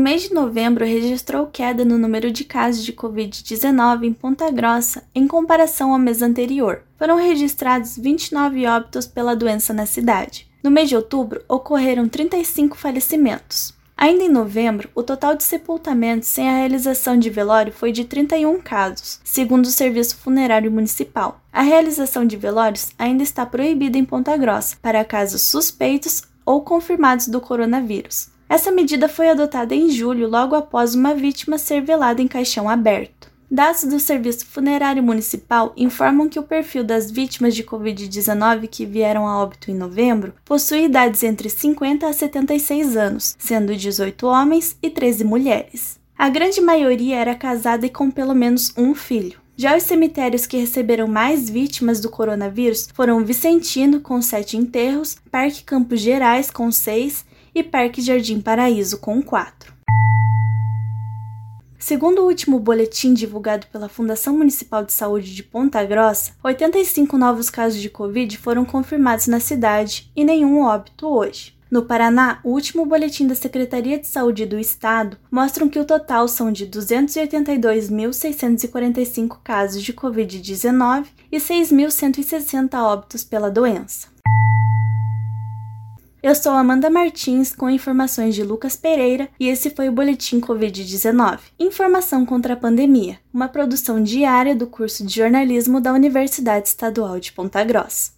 mês de novembro registrou queda no número de casos de Covid-19 em Ponta Grossa em comparação ao mês anterior. Foram registrados 29 óbitos pela doença na cidade. No mês de outubro, ocorreram 35 falecimentos. Ainda em novembro, o total de sepultamentos sem a realização de velório foi de 31 casos, segundo o Serviço Funerário Municipal. A realização de velórios ainda está proibida em Ponta Grossa para casos suspeitos ou confirmados do coronavírus. Essa medida foi adotada em julho, logo após uma vítima ser velada em caixão aberto. Dados do Serviço Funerário Municipal informam que o perfil das vítimas de Covid-19 que vieram a óbito em novembro possui idades entre 50 a 76 anos, sendo 18 homens e 13 mulheres. A grande maioria era casada e com pelo menos um filho. Já os cemitérios que receberam mais vítimas do coronavírus foram Vicentino, com sete enterros, Parque Campos Gerais, com seis, e Parque Jardim Paraíso, com quatro. Segundo o último boletim divulgado pela Fundação Municipal de Saúde de Ponta Grossa, 85 novos casos de Covid foram confirmados na cidade e nenhum óbito hoje. No Paraná, o último boletim da Secretaria de Saúde do Estado mostra que o total são de 282.645 casos de Covid-19 e 6.160 óbitos pela doença. Eu sou Amanda Martins com informações de Lucas Pereira e esse foi o Boletim Covid-19. Informação contra a pandemia, uma produção diária do curso de jornalismo da Universidade Estadual de Ponta Grossa.